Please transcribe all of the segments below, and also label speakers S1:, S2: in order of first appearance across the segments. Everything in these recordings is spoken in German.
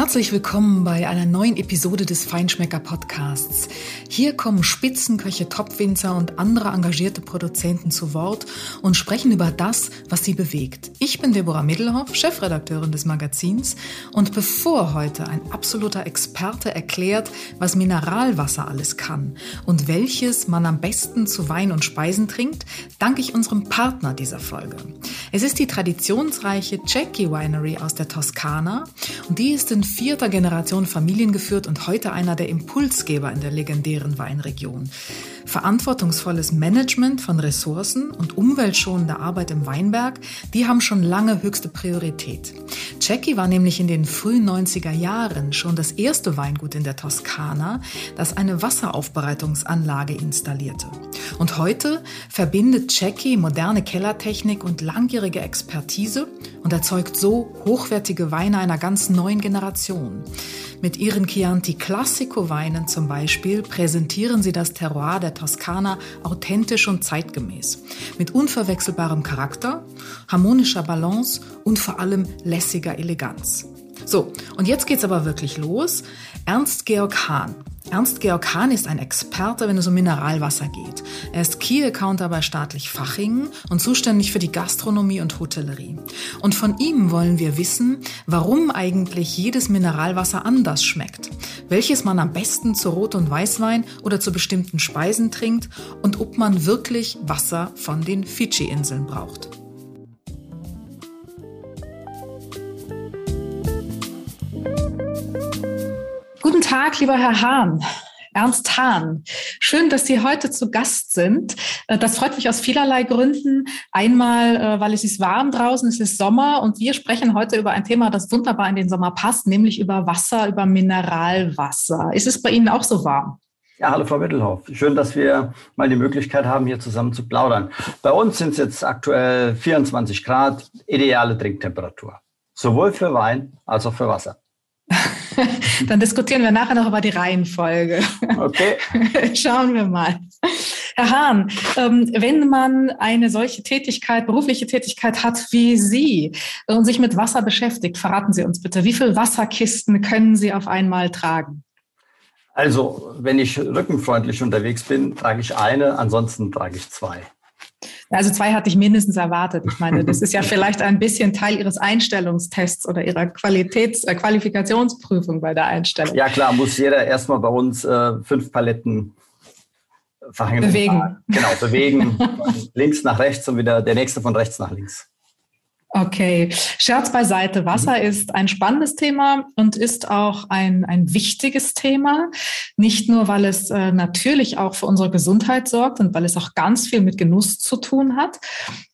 S1: Herzlich willkommen bei einer neuen Episode des Feinschmecker Podcasts. Hier kommen Spitzenköche, Topwinzer und andere engagierte Produzenten zu Wort und sprechen über das, was sie bewegt. Ich bin Deborah Middelhoff, Chefredakteurin des Magazins und bevor heute ein absoluter Experte erklärt, was Mineralwasser alles kann und welches man am besten zu Wein und Speisen trinkt, danke ich unserem Partner dieser Folge. Es ist die traditionsreiche Jackie Winery aus der Toskana und die ist in vierter Generation familiengeführt und heute einer der Impulsgeber in der legendären Weinregion. Verantwortungsvolles Management von Ressourcen und umweltschonende Arbeit im Weinberg, die haben schon lange höchste Priorität. Jackie war nämlich in den frühen 90er Jahren schon das erste Weingut in der Toskana, das eine Wasseraufbereitungsanlage installierte. Und heute verbindet Jackie moderne Kellertechnik und langjährige Expertise und erzeugt so hochwertige Weine einer ganz neuen Generation. Mit ihren Chianti Classico Weinen zum Beispiel präsentieren sie das Terroir der Toskana authentisch und zeitgemäß. Mit unverwechselbarem Charakter, harmonischer Balance und vor allem lässiger Eleganz. So, und jetzt geht's aber wirklich los. Ernst Georg Hahn Ernst Georg Hahn ist ein Experte, wenn es um Mineralwasser geht. Er ist Key Accounter bei staatlich Fachingen und zuständig für die Gastronomie und Hotellerie. Und von ihm wollen wir wissen, warum eigentlich jedes Mineralwasser anders schmeckt, welches man am besten zu Rot- und Weißwein oder zu bestimmten Speisen trinkt und ob man wirklich Wasser von den Fidschi-Inseln braucht. Guten Tag, lieber Herr Hahn. Ernst Hahn. Schön, dass Sie heute zu Gast sind. Äh, das freut mich aus vielerlei Gründen. Einmal, äh, weil es ist warm draußen, es ist Sommer und wir sprechen heute über ein Thema, das wunderbar in den Sommer passt, nämlich über Wasser, über Mineralwasser. Ist es bei Ihnen auch so warm?
S2: Ja, hallo Frau Mittelhoff. Schön, dass wir mal die Möglichkeit haben, hier zusammen zu plaudern. Bei uns sind es jetzt aktuell 24 Grad, ideale Trinktemperatur. Sowohl für Wein als auch für Wasser.
S1: Dann diskutieren wir nachher noch über die Reihenfolge. Okay. Schauen wir mal. Herr Hahn, ähm, wenn man eine solche Tätigkeit, berufliche Tätigkeit hat wie Sie und sich mit Wasser beschäftigt, verraten Sie uns bitte, wie viele Wasserkisten können Sie auf einmal tragen?
S2: Also, wenn ich rückenfreundlich unterwegs bin, trage ich eine, ansonsten trage ich zwei.
S1: Also zwei hatte ich mindestens erwartet. Ich meine, das ist ja vielleicht ein bisschen Teil Ihres Einstellungstests oder Ihrer Qualitäts-, äh, Qualifikationsprüfung bei der Einstellung.
S2: Ja klar, muss jeder erstmal bei uns äh, fünf Paletten.
S1: Bewegen.
S2: Genau, bewegen. von links nach rechts und wieder der nächste von rechts nach links.
S1: Okay, Scherz beiseite. Wasser mhm. ist ein spannendes Thema und ist auch ein, ein wichtiges Thema. Nicht nur, weil es äh, natürlich auch für unsere Gesundheit sorgt und weil es auch ganz viel mit Genuss zu tun hat,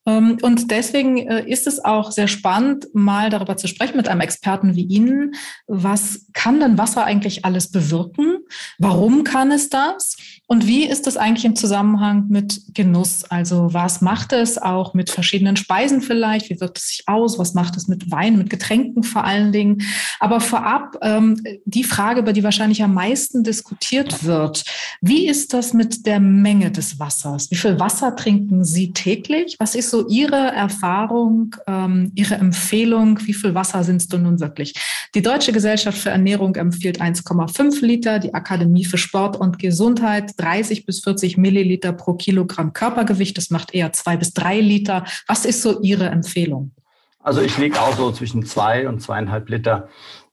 S1: ähm, und deswegen äh, ist es auch sehr spannend, mal darüber zu sprechen mit einem Experten wie Ihnen. Was kann denn Wasser eigentlich alles bewirken? Warum kann es das? Und wie ist das eigentlich im Zusammenhang mit Genuss? Also was macht es auch mit verschiedenen Speisen vielleicht? Wie wirkt es sich aus? Was macht es mit Wein, mit Getränken vor allen Dingen? Aber vorab ähm, die Frage, über die wahrscheinlich am meisten diskutiert wird. Wie ist das mit der Menge des Wassers? Wie viel Wasser trinken Sie täglich? Was ist so Ihre Erfahrung, ähm, Ihre Empfehlung? Wie viel Wasser sind es denn nun wirklich? Die Deutsche Gesellschaft für Ernährung empfiehlt 1,5 Liter, die Akademie für Sport und Gesundheit 30 bis 40 Milliliter pro Kilogramm Körpergewicht. Das macht eher zwei bis drei Liter. Was ist so Ihre Empfehlung?
S2: Also ich liege auch so zwischen zwei und zweieinhalb Liter,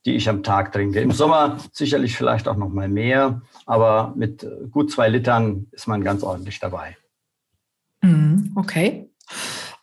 S2: die ich am Tag trinke. Im Sommer sicherlich vielleicht auch noch mal mehr, aber mit gut zwei Litern ist man ganz ordentlich dabei.
S1: Mhm, okay.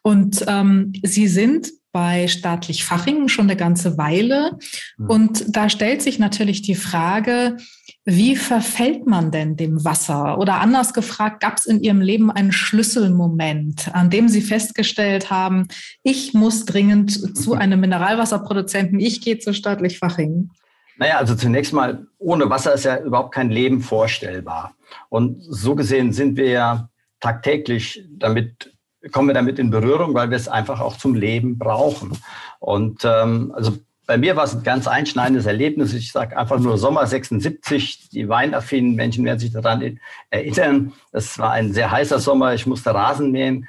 S1: Und ähm, Sie sind bei staatlich Fachingen schon eine ganze Weile. Mhm. Und da stellt sich natürlich die Frage, wie verfällt man denn dem Wasser? Oder anders gefragt, gab es in Ihrem Leben einen Schlüsselmoment, an dem Sie festgestellt haben, ich muss dringend zu einem Mineralwasserproduzenten, ich gehe zu staatlich Fachingen?
S2: Naja, also zunächst mal, ohne Wasser ist ja überhaupt kein Leben vorstellbar. Und so gesehen sind wir ja tagtäglich damit kommen wir damit in Berührung, weil wir es einfach auch zum Leben brauchen. Und ähm, also bei mir war es ein ganz einschneidendes Erlebnis. Ich sage einfach nur Sommer 76. Die weinaffinen Menschen werden sich daran erinnern. Es war ein sehr heißer Sommer. Ich musste Rasen mähen,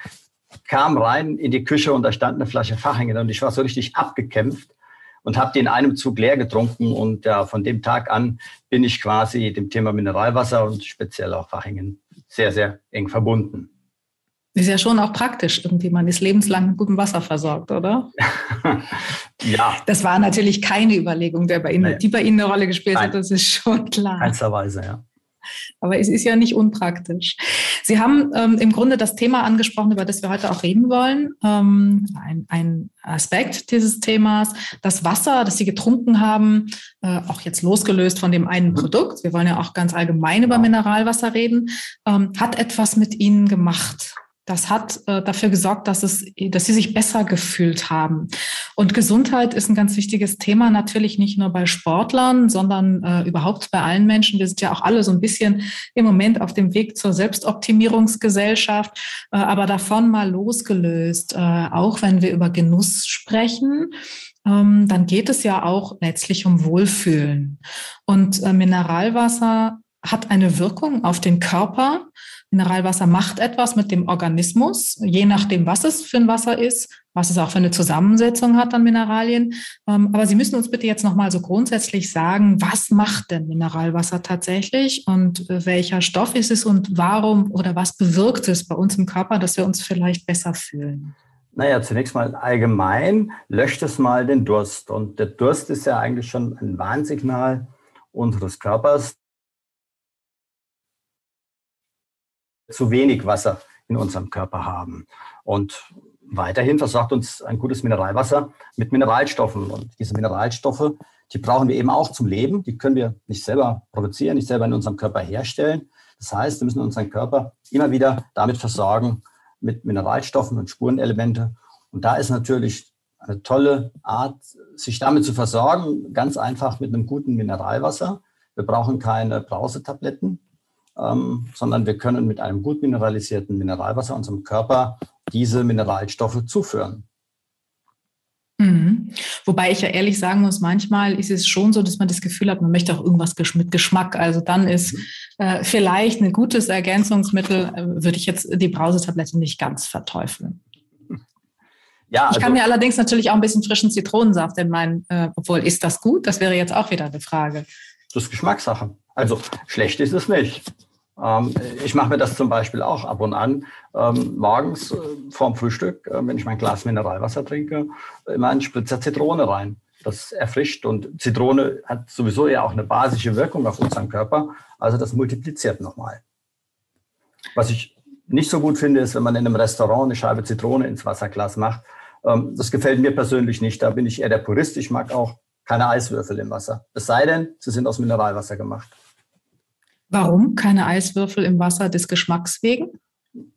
S2: kam rein in die Küche und da stand eine Flasche Fachingen und ich war so richtig abgekämpft und habe die in einem Zug leer getrunken. Und ja, von dem Tag an bin ich quasi dem Thema Mineralwasser und speziell auch Fachingen sehr, sehr eng verbunden.
S1: Ist ja schon auch praktisch, irgendwie man ist lebenslang mit gutem Wasser versorgt, oder? ja. Das war natürlich keine Überlegung, der bei Ihnen, nee. die bei Ihnen eine Rolle gespielt Nein. hat, das ist schon klar.
S2: Keinsterweise, ja.
S1: Aber es ist ja nicht unpraktisch. Sie haben ähm, im Grunde das Thema angesprochen, über das wir heute auch reden wollen. Ähm, ein, ein, Aspekt dieses Themas, das Wasser, das Sie getrunken haben, äh, auch jetzt losgelöst von dem einen Produkt, wir wollen ja auch ganz allgemein über Mineralwasser reden, ähm, hat etwas mit Ihnen gemacht das hat äh, dafür gesorgt, dass, es, dass sie sich besser gefühlt haben. Und Gesundheit ist ein ganz wichtiges Thema, natürlich nicht nur bei Sportlern, sondern äh, überhaupt bei allen Menschen. Wir sind ja auch alle so ein bisschen im Moment auf dem Weg zur Selbstoptimierungsgesellschaft, äh, aber davon mal losgelöst, äh, auch wenn wir über Genuss sprechen ähm, dann geht es ja auch letztlich um Wohlfühlen. Und äh, Mineralwasser hat eine Wirkung auf den Körper. Mineralwasser macht etwas mit dem Organismus, je nachdem, was es für ein Wasser ist, was es auch für eine Zusammensetzung hat an Mineralien. Ähm, aber Sie müssen uns bitte jetzt nochmal so grundsätzlich sagen, was macht denn Mineralwasser tatsächlich und äh, welcher Stoff ist es und warum oder was bewirkt es bei uns im Körper, dass wir uns vielleicht besser fühlen?
S2: Naja, zunächst mal allgemein löscht es mal den Durst. Und der Durst ist ja eigentlich schon ein Warnsignal unseres Körpers, zu wenig Wasser in unserem Körper haben. Und weiterhin versorgt uns ein gutes Mineralwasser mit Mineralstoffen. Und diese Mineralstoffe, die brauchen wir eben auch zum Leben. Die können wir nicht selber produzieren, nicht selber in unserem Körper herstellen. Das heißt, wir müssen unseren Körper immer wieder damit versorgen mit Mineralstoffen und Spurenelemente. Und da ist natürlich eine tolle Art, sich damit zu versorgen, ganz einfach mit einem guten Mineralwasser. Wir brauchen keine Brausetabletten, ähm, sondern wir können mit einem gut mineralisierten Mineralwasser unserem Körper diese Mineralstoffe zuführen.
S1: Mhm. Wobei ich ja ehrlich sagen muss, manchmal ist es schon so, dass man das Gefühl hat, man möchte auch irgendwas mit Geschmack. Also dann ist mhm. äh, vielleicht ein gutes Ergänzungsmittel, äh, würde ich jetzt die Brausetablette nicht ganz verteufeln. Ja, also, ich kann also mir allerdings natürlich auch ein bisschen frischen Zitronensaft in meinen, äh, obwohl ist das gut? Das wäre jetzt auch wieder eine Frage.
S2: Das ist Geschmackssache. Also schlecht ist es nicht. Ähm, ich mache mir das zum Beispiel auch ab und an ähm, morgens äh, vorm Frühstück, äh, wenn ich mein Glas Mineralwasser trinke, immer einen Spritzer Zitrone rein. Das erfrischt und Zitrone hat sowieso ja auch eine basische Wirkung auf unseren Körper. Also das multipliziert nochmal. Was ich nicht so gut finde, ist, wenn man in einem Restaurant eine Scheibe Zitrone ins Wasserglas macht. Ähm, das gefällt mir persönlich nicht. Da bin ich eher der Purist. Ich mag auch keine Eiswürfel im Wasser. Es sei denn, sie sind aus Mineralwasser gemacht.
S1: Warum keine Eiswürfel im Wasser des Geschmacks wegen?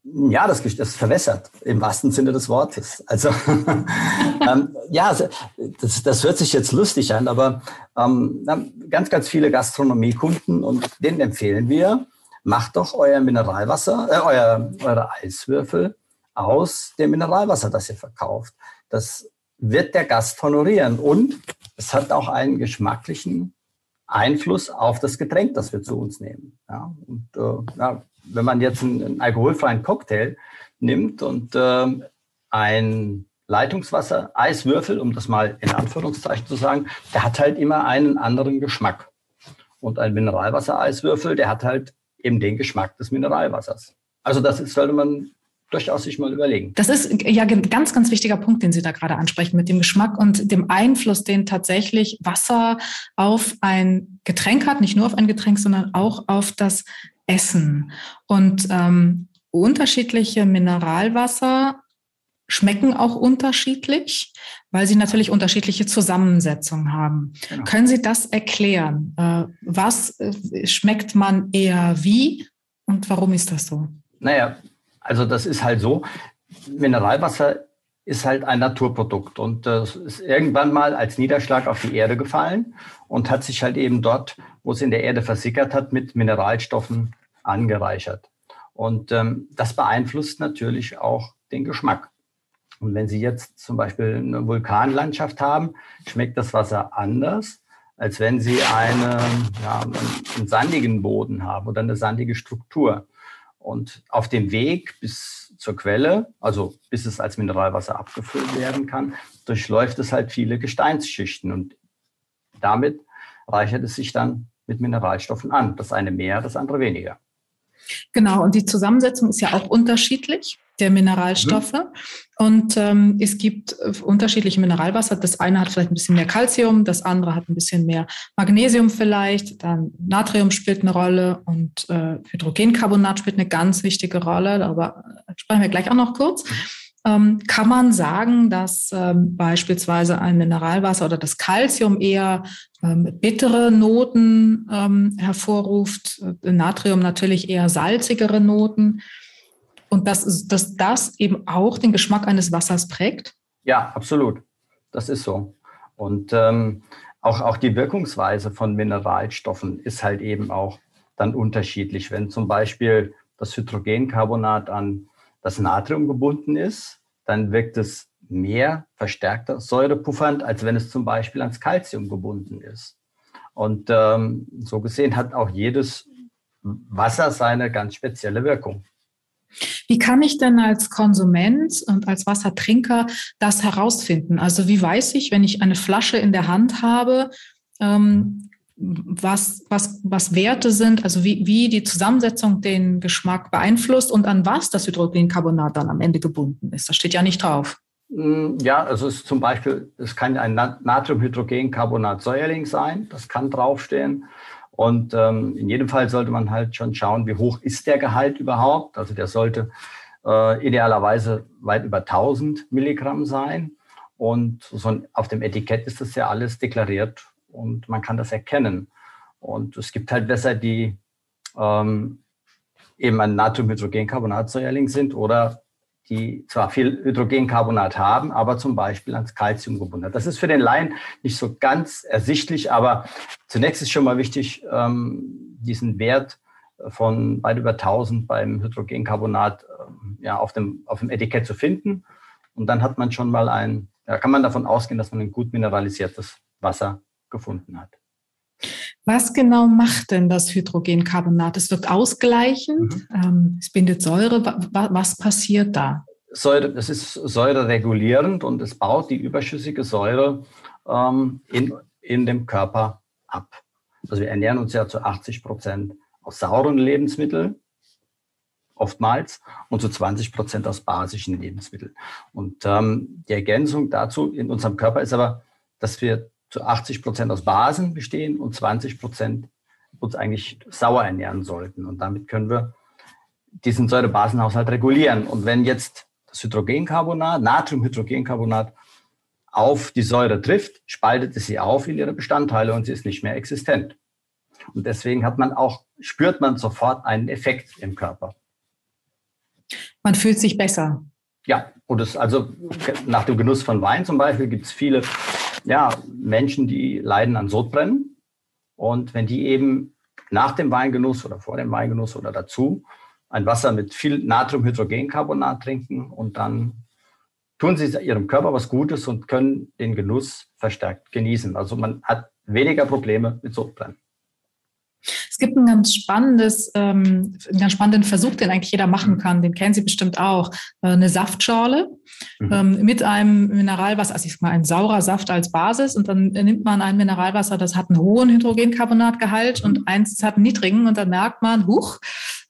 S2: Ja, das, das verwässert im wahrsten Sinne des Wortes. Also ähm, ja, das, das hört sich jetzt lustig an, aber ähm, ganz, ganz viele Gastronomiekunden und denen empfehlen wir, macht doch euer Mineralwasser, äh, euer, eure Eiswürfel aus dem Mineralwasser, das ihr verkauft. Das wird der Gast honorieren und es hat auch einen geschmacklichen Einfluss auf das Getränk, das wir zu uns nehmen. Ja, und äh, ja, wenn man jetzt einen, einen, alkoholfreien Cocktail nimmt und äh, ein Leitungswasser, Eiswürfel, um das mal in Anführungszeichen zu sagen, der hat halt immer einen anderen Geschmack. Und ein Mineralwasser-Eiswürfel, der hat halt eben den Geschmack des Mineralwassers. Also das ist, sollte man durchaus sich mal überlegen.
S1: Das ist ja ein ganz, ganz wichtiger Punkt, den Sie da gerade ansprechen, mit dem Geschmack und dem Einfluss, den tatsächlich Wasser auf ein Getränk hat, nicht nur auf ein Getränk, sondern auch auf das Essen. Und ähm, unterschiedliche Mineralwasser schmecken auch unterschiedlich, weil sie natürlich unterschiedliche Zusammensetzungen haben. Genau. Können Sie das erklären? Äh, was äh, schmeckt man eher wie und warum ist das so?
S2: Naja, also das ist halt so, Mineralwasser ist halt ein Naturprodukt und das ist irgendwann mal als Niederschlag auf die Erde gefallen und hat sich halt eben dort, wo es in der Erde versickert hat, mit Mineralstoffen angereichert. Und ähm, das beeinflusst natürlich auch den Geschmack. Und wenn Sie jetzt zum Beispiel eine Vulkanlandschaft haben, schmeckt das Wasser anders, als wenn Sie eine, ja, einen sandigen Boden haben oder eine sandige Struktur. Und auf dem Weg bis zur Quelle, also bis es als Mineralwasser abgefüllt werden kann, durchläuft es halt viele Gesteinsschichten und damit reichert es sich dann mit Mineralstoffen an. Das eine mehr, das andere weniger.
S1: Genau, und die Zusammensetzung ist ja auch unterschiedlich der Mineralstoffe. Mhm. Und ähm, es gibt äh, unterschiedliche Mineralwasser. Das eine hat vielleicht ein bisschen mehr Calcium, das andere hat ein bisschen mehr Magnesium vielleicht, dann Natrium spielt eine Rolle und äh, Hydrogencarbonat spielt eine ganz wichtige Rolle. Darüber sprechen wir gleich auch noch kurz. Ähm, kann man sagen, dass ähm, beispielsweise ein Mineralwasser oder das Calcium eher ähm, bittere Noten ähm, hervorruft, äh, Natrium natürlich eher salzigere Noten und dass, dass das eben auch den Geschmack eines Wassers prägt?
S2: Ja, absolut. Das ist so. Und ähm, auch, auch die Wirkungsweise von Mineralstoffen ist halt eben auch dann unterschiedlich. Wenn zum Beispiel das Hydrogencarbonat an das Natrium gebunden ist, dann wirkt es mehr verstärkter säurepuffernd, als wenn es zum Beispiel ans Calcium gebunden ist. Und ähm, so gesehen hat auch jedes Wasser seine ganz spezielle Wirkung.
S1: Wie kann ich denn als Konsument und als Wassertrinker das herausfinden? Also wie weiß ich, wenn ich eine Flasche in der Hand habe, ähm, was, was, was Werte sind, also wie, wie die Zusammensetzung den Geschmack beeinflusst und an was das Hydrogencarbonat dann am Ende gebunden ist. Das steht ja nicht drauf.
S2: Mm, ja, also es ist zum Beispiel, es kann ein Natriumhydrogencarbonat-Säuerling sein, das kann draufstehen. Und ähm, in jedem Fall sollte man halt schon schauen, wie hoch ist der Gehalt überhaupt. Also der sollte äh, idealerweise weit über 1000 Milligramm sein. Und so auf dem Etikett ist das ja alles deklariert und man kann das erkennen. Und es gibt halt Wässer, die ähm, eben ein Natriumhydrogencarbonatsäuerling sind oder die zwar viel Hydrogencarbonat haben, aber zum Beispiel ans Calcium gebunden Das ist für den Laien nicht so ganz ersichtlich, aber zunächst ist schon mal wichtig, ähm, diesen Wert von weit über 1000 beim Hydrogencarbonat ähm, ja, auf, dem, auf dem Etikett zu finden. Und dann hat man schon mal ein, ja, kann man davon ausgehen, dass man ein gut mineralisiertes Wasser gefunden hat.
S1: Was genau macht denn das Hydrogencarbonat? Es wirkt ausgleichend, mhm. ähm, es bindet Säure. Was passiert da?
S2: Säure, es ist säureregulierend und es baut die überschüssige Säure ähm, in, in dem Körper ab. Also wir ernähren uns ja zu 80 Prozent aus sauren Lebensmitteln, oftmals, und zu 20 Prozent aus basischen Lebensmitteln. Und ähm, die Ergänzung dazu in unserem Körper ist aber, dass wir zu 80 Prozent aus Basen bestehen und 20 Prozent uns eigentlich sauer ernähren sollten. Und damit können wir diesen Säurebasenhaushalt regulieren. Und wenn jetzt das Hydrogencarbonat, Natriumhydrogencarbonat, auf die Säure trifft, spaltet es sie auf in ihre Bestandteile und sie ist nicht mehr existent. Und deswegen hat man auch, spürt man sofort einen Effekt im Körper.
S1: Man fühlt sich besser.
S2: Ja, und es, also nach dem Genuss von Wein zum Beispiel gibt es viele ja, Menschen, die leiden an Sodbrennen. Und wenn die eben nach dem Weingenuss oder vor dem Weingenuss oder dazu ein Wasser mit viel Natriumhydrogencarbonat trinken und dann tun sie ihrem Körper was Gutes und können den Genuss verstärkt genießen. Also man hat weniger Probleme mit Sodbrennen.
S1: Es gibt ein ganz spannendes, ähm, einen ganz spannenden Versuch, den eigentlich jeder machen mhm. kann. Den kennen Sie bestimmt auch. Äh, eine Saftschorle mhm. ähm, mit einem Mineralwasser, also ich sag mal ein saurer Saft als Basis und dann nimmt man ein Mineralwasser, das hat einen hohen Hydrogencarbonatgehalt mhm. und eins hat einen niedrigen und dann merkt man, huch,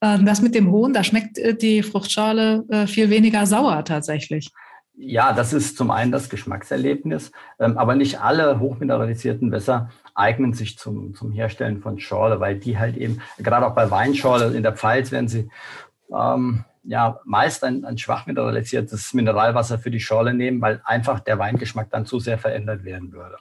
S1: äh, das mit dem hohen, da schmeckt äh, die Fruchtschale äh, viel weniger sauer tatsächlich.
S2: Ja, das ist zum einen das Geschmackserlebnis, ähm, aber nicht alle hochmineralisierten Wässer eignen sich zum, zum Herstellen von Schorle, weil die halt eben, gerade auch bei Weinschorle in der Pfalz werden sie ähm, ja meist ein, ein schwach mineralisiertes Mineralwasser für die Schorle nehmen, weil einfach der Weingeschmack dann zu sehr verändert werden würde.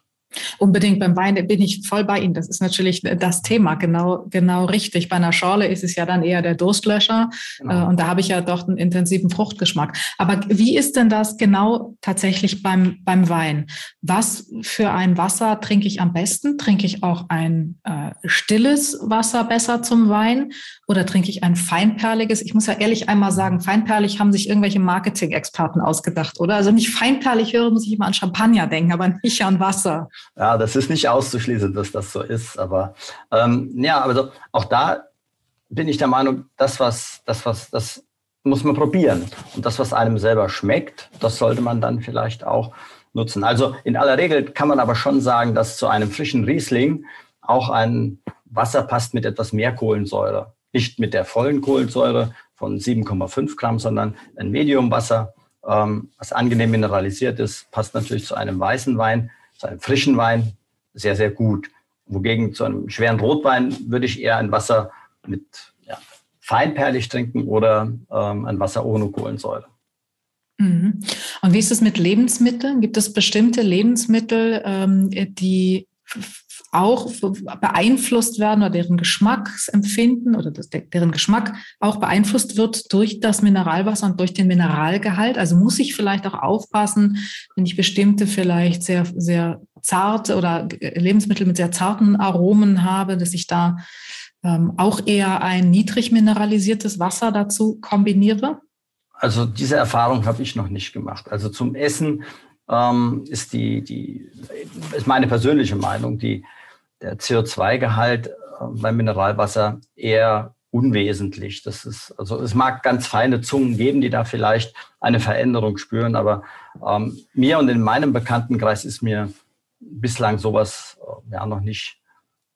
S1: Unbedingt beim Wein bin ich voll bei Ihnen. Das ist natürlich das Thema, genau, genau richtig. Bei einer Schorle ist es ja dann eher der Durstlöscher genau. Äh, und da habe ich ja doch einen intensiven Fruchtgeschmack. Aber wie ist denn das genau tatsächlich beim, beim Wein? Was für ein Wasser trinke ich am besten? Trinke ich auch ein äh, stilles Wasser besser zum Wein oder trinke ich ein feinperliges? Ich muss ja ehrlich einmal sagen, feinperlig haben sich irgendwelche Marketing-Experten ausgedacht, oder? Also ich feinperlig höre, muss ich immer an Champagner denken, aber nicht an Wasser.
S2: Ja, das ist nicht auszuschließen, dass das so ist. Aber ähm, ja, also auch da bin ich der Meinung, das, was, das, was, das muss man probieren. Und das, was einem selber schmeckt, das sollte man dann vielleicht auch nutzen. Also in aller Regel kann man aber schon sagen, dass zu einem frischen Riesling auch ein Wasser passt mit etwas mehr Kohlensäure. Nicht mit der vollen Kohlensäure von 7,5 Gramm, sondern ein Mediumwasser, ähm, was angenehm mineralisiert ist, passt natürlich zu einem weißen Wein, zu einem frischen Wein sehr, sehr gut. Wogegen zu einem schweren Rotwein würde ich eher ein Wasser mit ja, feinperlig trinken oder ähm, ein Wasser ohne Kohlensäure.
S1: Mhm. Und wie ist es mit Lebensmitteln? Gibt es bestimmte Lebensmittel, ähm, die auch beeinflusst werden oder deren Geschmacksempfinden oder das, deren Geschmack auch beeinflusst wird durch das Mineralwasser und durch den Mineralgehalt. Also muss ich vielleicht auch aufpassen, wenn ich bestimmte vielleicht sehr, sehr zarte oder Lebensmittel mit sehr zarten Aromen habe, dass ich da ähm, auch eher ein niedrig mineralisiertes Wasser dazu kombiniere?
S2: Also diese Erfahrung habe ich noch nicht gemacht. Also zum Essen ähm, ist die, die, ist meine persönliche Meinung, die, der CO2-Gehalt äh, beim Mineralwasser eher unwesentlich. Das ist, also es mag ganz feine Zungen geben, die da vielleicht eine Veränderung spüren, aber ähm, mir und in meinem Bekanntenkreis ist mir bislang sowas äh, ja noch nicht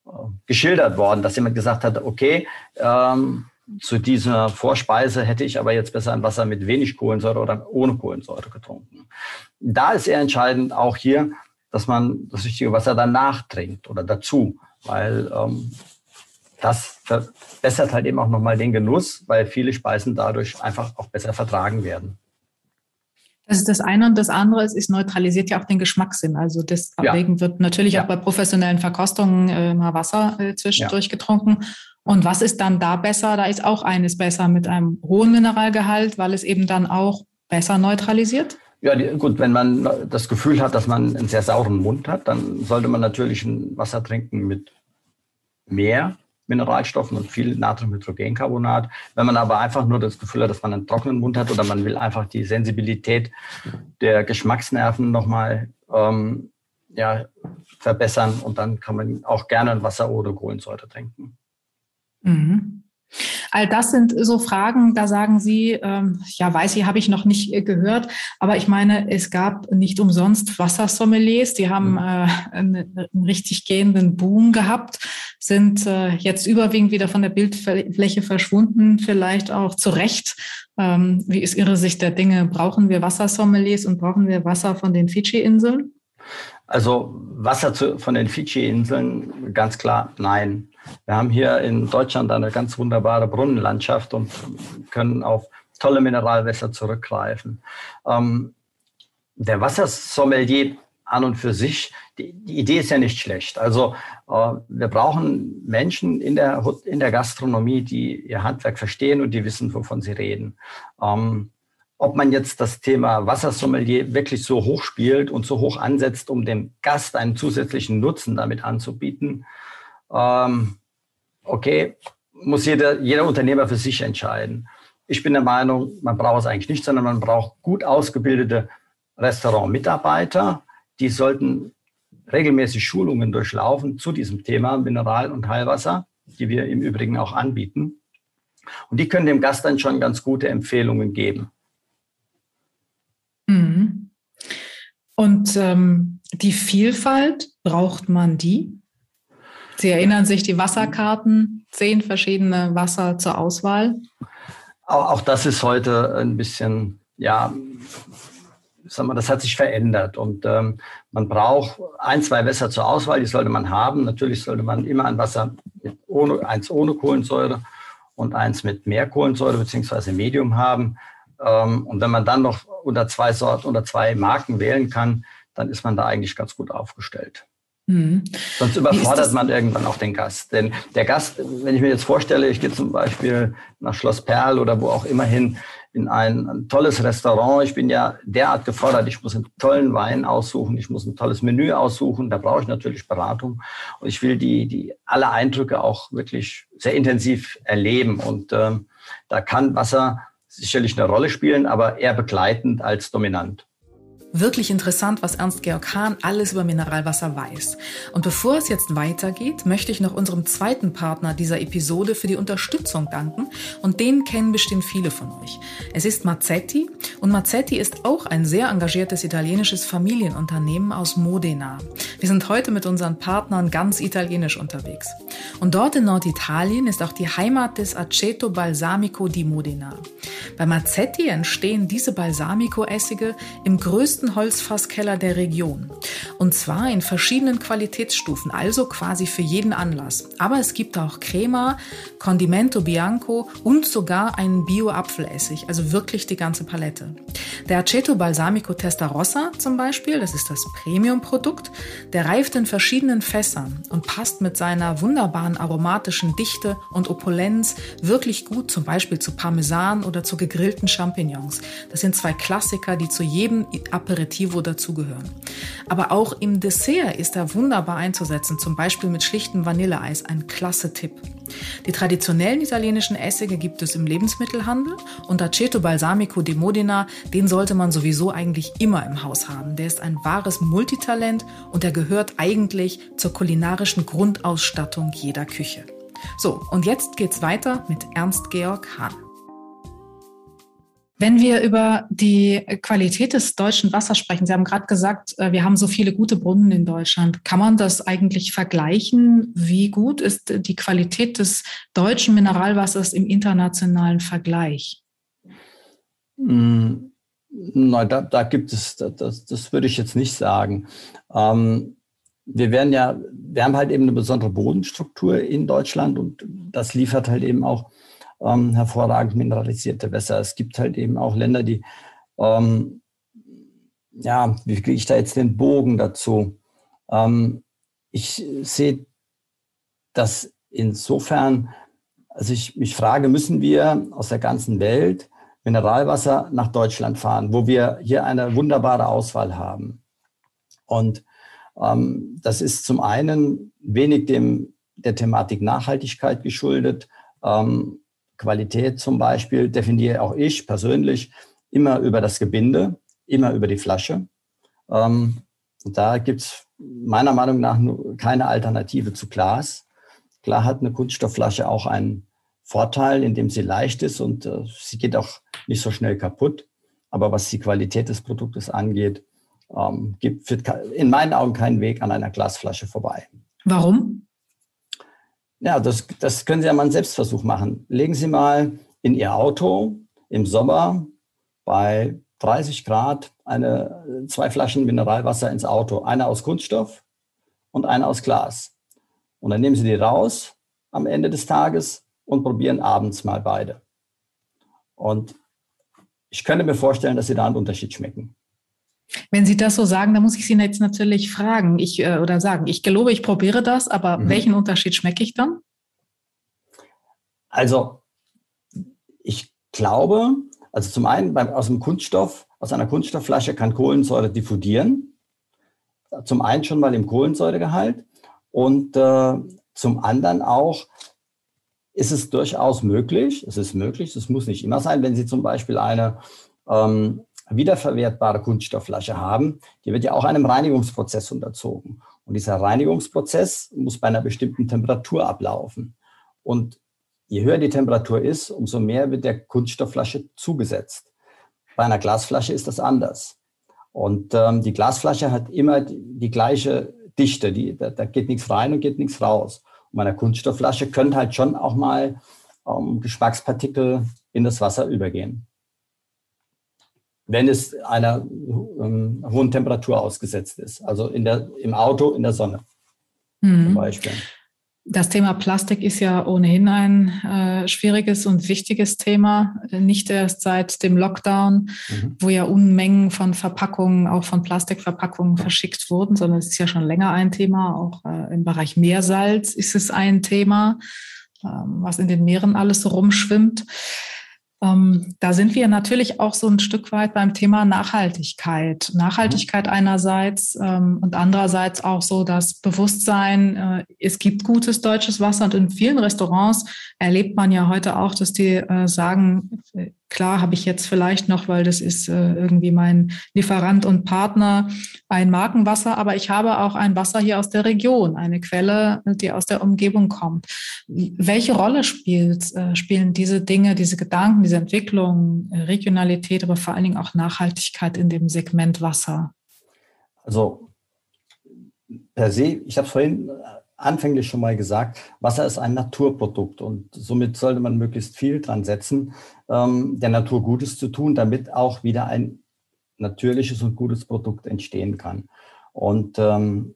S2: äh, geschildert worden, dass jemand gesagt hat, okay, ähm, zu dieser Vorspeise hätte ich aber jetzt besser ein Wasser mit wenig Kohlensäure oder ohne Kohlensäure getrunken. Da ist eher entscheidend auch hier, dass man das richtige Wasser danach trinkt oder dazu, weil ähm, das verbessert halt eben auch nochmal den Genuss, weil viele Speisen dadurch einfach auch besser vertragen werden.
S1: Das ist das eine und das andere ist, es neutralisiert ja auch den Geschmackssinn. Also deswegen ja. wird natürlich ja. auch bei professionellen Verkostungen äh, mal Wasser äh, zwischendurch ja. getrunken. Und was ist dann da besser? Da ist auch eines besser mit einem hohen Mineralgehalt, weil es eben dann auch besser neutralisiert.
S2: Ja, die, gut, wenn man das Gefühl hat, dass man einen sehr sauren Mund hat, dann sollte man natürlich ein Wasser trinken mit mehr Mineralstoffen und viel Natriumhydrogencarbonat. Wenn man aber einfach nur das Gefühl hat, dass man einen trockenen Mund hat oder man will einfach die Sensibilität der Geschmacksnerven nochmal ähm, ja, verbessern und dann kann man auch gerne ein Wasser ohne Kohlensäure trinken.
S1: Mhm. All das sind so Fragen, da sagen Sie, ähm, ja, weiß ich, habe ich noch nicht äh, gehört, aber ich meine, es gab nicht umsonst Wassersommeliers, die haben mhm. äh, einen, einen, richtig gehenden Boom gehabt, sind äh, jetzt überwiegend wieder von der Bildfläche verschwunden, vielleicht auch zu Recht. Ähm, wie ist Ihre Sicht der Dinge? Brauchen wir Wassersommeliers und brauchen wir Wasser von den Fidschi-Inseln?
S2: Also Wasser zu, von den Fidschi-Inseln, ganz klar nein. Wir haben hier in Deutschland eine ganz wunderbare Brunnenlandschaft und können auf tolle Mineralwässer zurückgreifen. Ähm, der Wassersommelier an und für sich, die, die, Idee ist ja nicht schlecht. Also äh, wir brauchen Menschen in der, in der Gastronomie, die ihr Handwerk verstehen und die wissen, wovon sie reden. Ähm, ob man jetzt das Thema Wassersommelier wirklich so hoch spielt und so hoch ansetzt, um dem Gast einen zusätzlichen Nutzen damit anzubieten, ähm, okay, muss jeder, jeder Unternehmer für sich entscheiden. Ich bin der Meinung, man braucht es eigentlich nicht, sondern man braucht gut ausgebildete Restaurantmitarbeiter. Die sollten regelmäßig Schulungen durchlaufen zu diesem Thema Mineral- und Heilwasser, die wir im Übrigen auch anbieten. Und die können dem Gast dann schon ganz gute Empfehlungen geben.
S1: Mhm. Und ähm, die Vielfalt, braucht man die? Sie erinnern sich die Wasserkarten, zehn verschiedene Wasser zur Auswahl?
S2: Auch, auch das ist heute ein bisschen, ja, sagen wir, das hat sich verändert und ähm, man braucht ein, zwei Wässer zur Auswahl, die sollte man haben. Natürlich sollte man immer ein Wasser mit ohne, eins ohne Kohlensäure und eins mit mehr Kohlensäure bzw. Medium haben. Ähm, und wenn man dann noch unter zwei Sorten oder zwei Marken wählen kann, dann ist man da eigentlich ganz gut aufgestellt. Mhm. Sonst überfordert man irgendwann auch den Gast. Denn der Gast, wenn ich mir jetzt vorstelle, ich gehe zum Beispiel nach Schloss Perl oder wo auch immer hin in ein, ein, tolles Restaurant. Ich bin ja derart gefordert, ich muss einen tollen Wein aussuchen, ich muss ein tolles Menü aussuchen, da brauche ich natürlich Beratung. Und ich will die, die alle Eindrücke auch wirklich sehr intensiv erleben. Und ähm, da kann Wasser sicherlich eine Rolle spielen, aber eher begleitend als dominant.
S1: Wirklich interessant, was Ernst-Georg Hahn alles über Mineralwasser weiß. Und bevor es jetzt weitergeht, möchte ich noch unserem zweiten Partner dieser Episode für die Unterstützung danken. Und den kennen bestimmt viele von euch. Es ist Mazzetti. Und Mazzetti ist auch ein sehr engagiertes italienisches Familienunternehmen aus Modena. Wir sind heute mit unseren Partnern ganz italienisch unterwegs. Und dort in Norditalien ist auch die Heimat des Aceto Balsamico di Modena. Bei Mazzetti entstehen diese Balsamico-Essige im größten größten Holzfasskeller der Region. Und zwar in verschiedenen Qualitätsstufen, also quasi für jeden Anlass. Aber es gibt auch Crema, Condimento Bianco und sogar einen Bio-Apfelessig, also wirklich die ganze Palette. Der Aceto Balsamico Testarossa zum Beispiel, das ist das Premium-Produkt, der reift in verschiedenen Fässern und passt mit seiner wunderbaren aromatischen Dichte und Opulenz wirklich gut zum Beispiel zu Parmesan oder zu gegrillten Champignons. Das sind zwei Klassiker, die zu jedem Aperitivo dazugehören. Aber auch im Dessert ist er wunderbar einzusetzen, zum Beispiel mit schlichtem Vanilleeis, ein klasse Tipp. Die traditionellen italienischen Essige gibt es im Lebensmittelhandel und Aceto Balsamico di Modena, den sollte man sowieso eigentlich immer im Haus haben. Der ist ein wahres Multitalent und er gehört eigentlich zur kulinarischen Grundausstattung jeder Küche. So, und jetzt geht's weiter mit Ernst Georg Hahn. Wenn wir über die Qualität des deutschen Wassers sprechen, Sie haben gerade gesagt, äh, wir haben so viele gute Brunnen in Deutschland. Kann man das eigentlich vergleichen? Wie gut ist die Qualität des deutschen Mineralwassers im internationalen Vergleich?
S2: Mm, nein, da, da gibt es, das, das würde ich jetzt nicht sagen. Ähm, wir werden ja, wir haben halt eben eine besondere Bodenstruktur in Deutschland und das liefert halt eben auch ähm, hervorragend mineralisierte Wässer. Es gibt halt eben auch Länder, die, ähm, ja, wie kriege ich da jetzt den Bogen dazu? Ähm, ich sehe das insofern, also ich mich frage, müssen wir aus der ganzen Welt Mineralwasser nach Deutschland fahren, wo wir hier eine wunderbare Auswahl haben? Und ähm, das ist zum einen wenig dem, der Thematik Nachhaltigkeit geschuldet. Ähm, Qualität zum Beispiel definiere auch ich persönlich immer über das Gebinde, immer über die Flasche. Ähm, da gibt es meiner Meinung nach keine Alternative zu Glas. Klar hat eine Kunststoffflasche auch einen Vorteil, indem sie leicht ist und äh, sie geht auch nicht so schnell kaputt. Aber was die Qualität des Produktes angeht, ähm, gibt in meinen Augen keinen Weg an einer Glasflasche vorbei.
S1: Warum?
S2: Ja, das, das können Sie ja mal einen Selbstversuch machen. Legen Sie mal in Ihr Auto im Sommer bei 30 Grad eine, zwei Flaschen Mineralwasser ins Auto. Eine aus Kunststoff und eine aus Glas. Und dann nehmen Sie die raus am Ende des Tages und probieren abends mal beide. Und ich könnte mir vorstellen, dass Sie da einen Unterschied schmecken.
S1: Wenn Sie das so sagen, dann muss ich Sie jetzt natürlich fragen ich, äh, oder sagen, ich gelobe, ich probiere das, aber mhm. welchen Unterschied schmecke ich dann?
S2: Also, ich glaube, also zum einen beim, aus dem Kunststoff, aus einer Kunststoffflasche kann Kohlensäure diffundieren. Zum einen schon mal im Kohlensäuregehalt und äh, zum anderen auch ist es durchaus möglich, es ist möglich, es muss nicht immer sein, wenn Sie zum Beispiel eine ähm, wiederverwertbare Kunststoffflasche haben, die wird ja auch einem Reinigungsprozess unterzogen. Und dieser Reinigungsprozess muss bei einer bestimmten Temperatur ablaufen. Und je höher die Temperatur ist, umso mehr wird der Kunststoffflasche zugesetzt. Bei einer Glasflasche ist das anders. Und ähm, die Glasflasche hat immer die, die gleiche Dichte. Die, da, da, geht nichts rein und geht nichts raus. Und bei einer Kunststoffflasche können halt schon auch mal ähm, Geschmackspartikel in das Wasser übergehen wenn es einer ähm, hohen Temperatur ausgesetzt ist. Also in der, im Auto, in der Sonne
S1: mhm. zum Beispiel. Das Thema Plastik ist ja ohnehin ein äh, schwieriges und wichtiges Thema, nicht erst seit dem Lockdown, mhm. wo ja Unmengen von Verpackungen, auch von Plastikverpackungen verschickt wurden, sondern es ist ja schon länger ein Thema. Auch äh, im Bereich Meersalz ist es ein Thema, ähm, was in den Meeren alles so rumschwimmt. Ähm, da sind wir natürlich auch so ein Stück weit beim Thema Nachhaltigkeit. Nachhaltigkeit mhm. einerseits ähm, und andererseits auch so das Bewusstsein, äh, es gibt gutes deutsches Wasser und in vielen Restaurants erlebt man ja heute auch, dass die äh, sagen, Klar habe ich jetzt vielleicht noch, weil das ist äh, irgendwie mein Lieferant und Partner, ein Markenwasser, aber ich habe auch ein Wasser hier aus der Region, eine Quelle, die aus der Umgebung kommt. Welche Rolle spielt, äh, spielen diese Dinge, diese Gedanken, diese Entwicklung, Regionalität, aber vor allen Dingen auch Nachhaltigkeit in dem Segment Wasser?
S2: Also per se, ich habe es vorhin anfänglich schon mal gesagt, Wasser ist ein Naturprodukt und somit sollte man möglichst viel dran setzen, ähm, der Natur Gutes zu tun, damit auch wieder ein natürliches und gutes Produkt entstehen kann. Und ähm,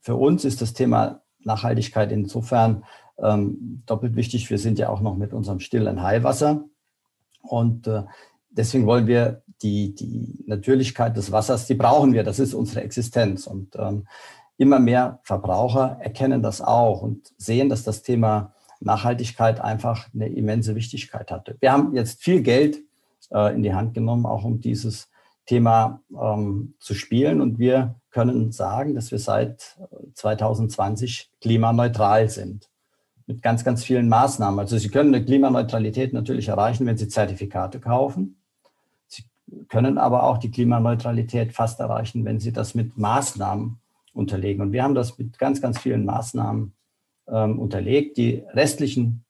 S2: für uns ist das Thema Nachhaltigkeit insofern ähm, doppelt wichtig. Wir sind ja auch noch mit unserem stillen Heilwasser und äh, deswegen wollen wir die, die Natürlichkeit des Wassers, die brauchen wir, das ist unsere Existenz. Und ähm, immer mehr Verbraucher erkennen das auch und sehen, dass das Thema Nachhaltigkeit einfach eine immense Wichtigkeit hatte. Wir haben jetzt viel Geld äh, in die Hand genommen, auch um dieses Thema ähm, zu spielen. Und wir können sagen, dass wir seit 2020 klimaneutral sind. Mit ganz, ganz vielen Maßnahmen. Also Sie können eine Klimaneutralität natürlich erreichen, wenn Sie Zertifikate kaufen. Sie können aber auch die Klimaneutralität fast erreichen, wenn Sie das mit Maßnahmen unterlegen. Und wir haben das mit ganz, ganz vielen Maßnahmen ähm, unterlegt. Die restlichen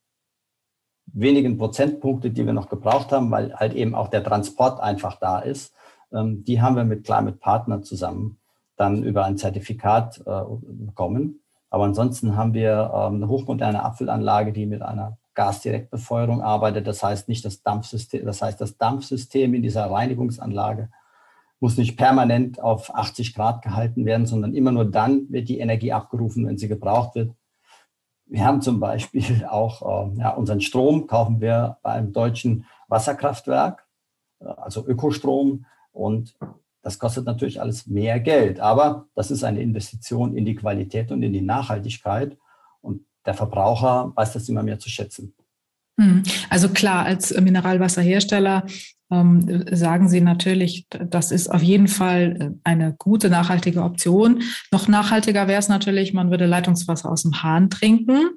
S2: wenigen Prozentpunkte, die wir noch gebraucht haben, weil halt eben auch der Transport einfach da ist, ähm, die haben wir mit Climate Partner zusammen dann über ein Zertifikat äh, bekommen. Aber ansonsten haben wir ähm, eine hochmoderne Apfelanlage, die mit einer Gasdirektbefeuerung arbeitet. Das heißt nicht das Dampfsystem, das heißt das Dampfsystem in dieser Reinigungsanlage muss nicht permanent auf 80 Grad gehalten werden, sondern immer nur dann wird die Energie abgerufen, wenn sie gebraucht wird. Wir haben zum Beispiel auch äh, ja, unseren Strom, kaufen wir bei einem deutschen Wasserkraftwerk, äh, also Ökostrom. Und das kostet natürlich alles mehr Geld. Aber das ist eine Investition in die Qualität und in die Nachhaltigkeit. Und der Verbraucher weiß das immer mehr zu schätzen.
S1: Hm. Also klar, als Mineralwasserhersteller ähm, sagen Sie natürlich, das ist auf jeden Fall äh, eine gute, nachhaltige Option. Noch nachhaltiger wäre es natürlich, man würde Leitungswasser aus dem Hahn trinken.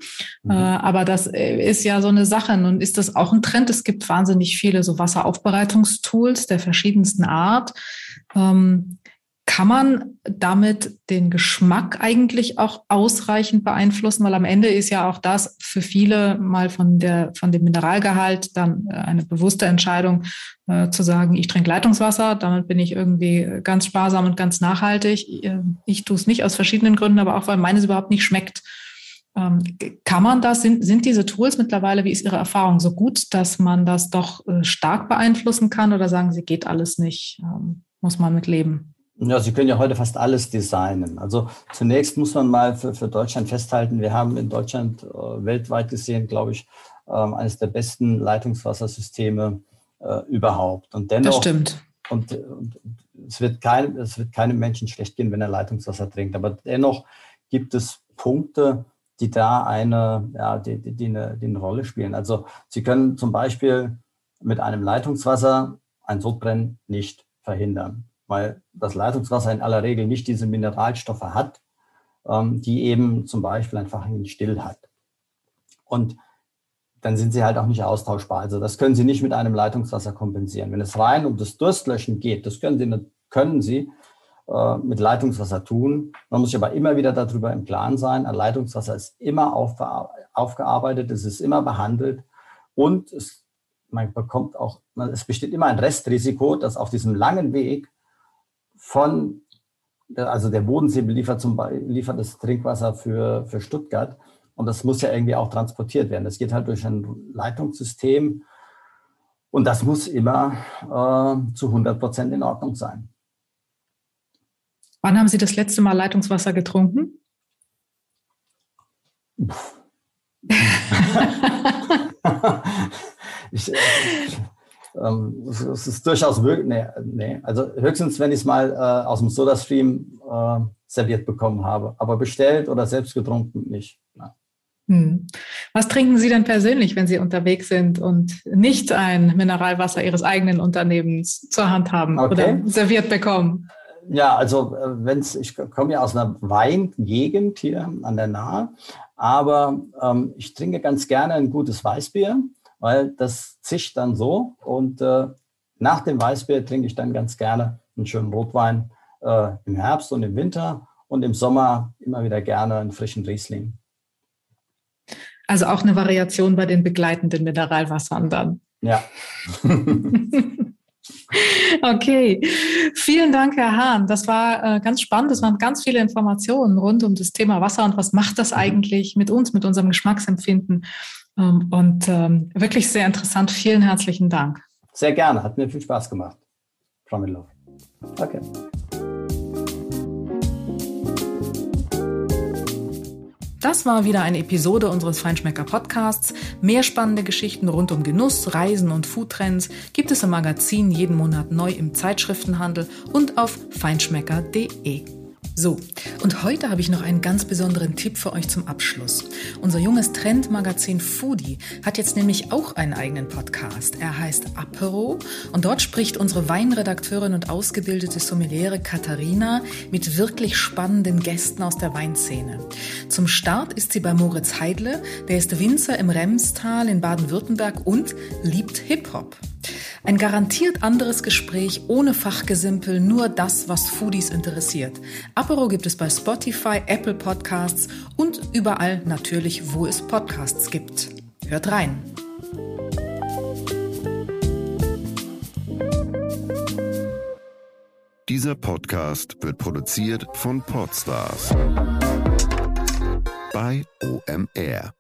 S1: Mhm. Äh, aber das äh, ist ja so eine Sache. Nun ist das auch ein Trend. Es gibt wahnsinnig viele so Wasseraufbereitungstools der verschiedensten Art. Ähm, kann man damit den Geschmack eigentlich auch ausreichend beeinflussen? Weil am Ende ist ja auch das für viele mal von, der, von dem Mineralgehalt dann äh, eine bewusste Entscheidung äh, zu sagen, ich trinke Leitungswasser, damit bin ich irgendwie ganz sparsam und ganz nachhaltig. Äh, ich tue es nicht aus verschiedenen Gründen, aber auch weil meines überhaupt nicht schmeckt. Ähm, kann man das, sind, sind diese Tools mittlerweile, wie ist Ihre Erfahrung, so gut, dass man das doch äh, stark beeinflussen kann oder sagen Sie, geht alles nicht, ähm, muss man mit leben?
S2: Ja, Sie können ja heute fast alles designen. Also zunächst muss man mal für, für Deutschland festhalten, wir haben in Deutschland äh, weltweit gesehen, glaube ich, äh, eines der besten Leitungswassersysteme äh, überhaupt.
S1: Und dennoch, das stimmt.
S2: Und, und, es, wird kein, es wird keinem Menschen schlecht gehen, wenn er Leitungswasser trinkt. Aber dennoch gibt es Punkte, die da eine, ja, die, die, die, eine, die eine Rolle spielen. Also Sie können zum Beispiel mit einem Leitungswasser ein Sodbrennen nicht verhindern weil das Leitungswasser in aller Regel nicht diese Mineralstoffe hat, ähm, die eben zum Beispiel einfach ein Still hat. Und dann sind sie halt auch nicht austauschbar. Also das können Sie nicht mit einem Leitungswasser kompensieren. Wenn es rein um das Durstlöschen geht, das können Sie, können Sie äh, mit Leitungswasser tun. Man muss sich aber immer wieder darüber im Plan sein, ein Leitungswasser ist immer aufgearbeitet, es ist immer behandelt und es, man bekommt auch, es besteht immer ein Restrisiko, dass auf diesem langen Weg von, also der Bodensee liefert, zum, liefert das Trinkwasser für, für Stuttgart und das muss ja irgendwie auch transportiert werden. Das geht halt durch ein Leitungssystem und das muss immer äh, zu 100 Prozent in Ordnung sein.
S1: Wann haben Sie das letzte Mal Leitungswasser getrunken?
S2: ich, ähm, es ist durchaus möglich. Nee, nee. Also höchstens, wenn ich es mal äh, aus dem Soda-Stream äh, serviert bekommen habe. Aber bestellt oder selbst getrunken nicht.
S1: Hm. Was trinken Sie denn persönlich, wenn Sie unterwegs sind und nicht ein Mineralwasser Ihres eigenen Unternehmens zur Hand haben okay. oder serviert bekommen?
S2: Ja, also äh, wenn's, ich komme ja aus einer Weingegend hier an der Nahe, aber ähm, ich trinke ganz gerne ein gutes Weißbier weil das zischt dann so. Und äh, nach dem Weißbier trinke ich dann ganz gerne einen schönen Rotwein äh, im Herbst und im Winter und im Sommer immer wieder gerne einen frischen Riesling.
S1: Also auch eine Variation bei den begleitenden Mineralwassern dann.
S2: Ja.
S1: Okay, vielen Dank, Herr Hahn. Das war äh, ganz spannend. Das waren ganz viele Informationen rund um das Thema Wasser und was macht das mhm. eigentlich mit uns, mit unserem Geschmacksempfinden. Ähm, und ähm, wirklich sehr interessant. Vielen herzlichen Dank.
S2: Sehr gerne. Hat mir viel Spaß gemacht. Frau Midloff. Okay.
S1: Das war wieder eine Episode unseres Feinschmecker Podcasts. Mehr spannende Geschichten rund um Genuss, Reisen und Foodtrends gibt es im Magazin jeden Monat neu im Zeitschriftenhandel und auf feinschmecker.de. So, und heute habe ich noch einen ganz besonderen Tipp für euch zum Abschluss. Unser junges Trendmagazin Foodie hat jetzt nämlich auch einen eigenen Podcast. Er heißt Apero und dort spricht unsere Weinredakteurin und ausgebildete Sommeliere Katharina mit wirklich spannenden Gästen aus der Weinszene. Zum Start ist sie bei Moritz Heidle, der ist Winzer im Remstal in Baden-Württemberg und liebt Hip-Hop. Ein garantiert anderes Gespräch ohne Fachgesimpel, nur das, was Foodies interessiert. Apero gibt es bei Spotify, Apple Podcasts und überall natürlich, wo es Podcasts gibt. Hört rein!
S3: Dieser Podcast wird produziert von Podstars bei OMR.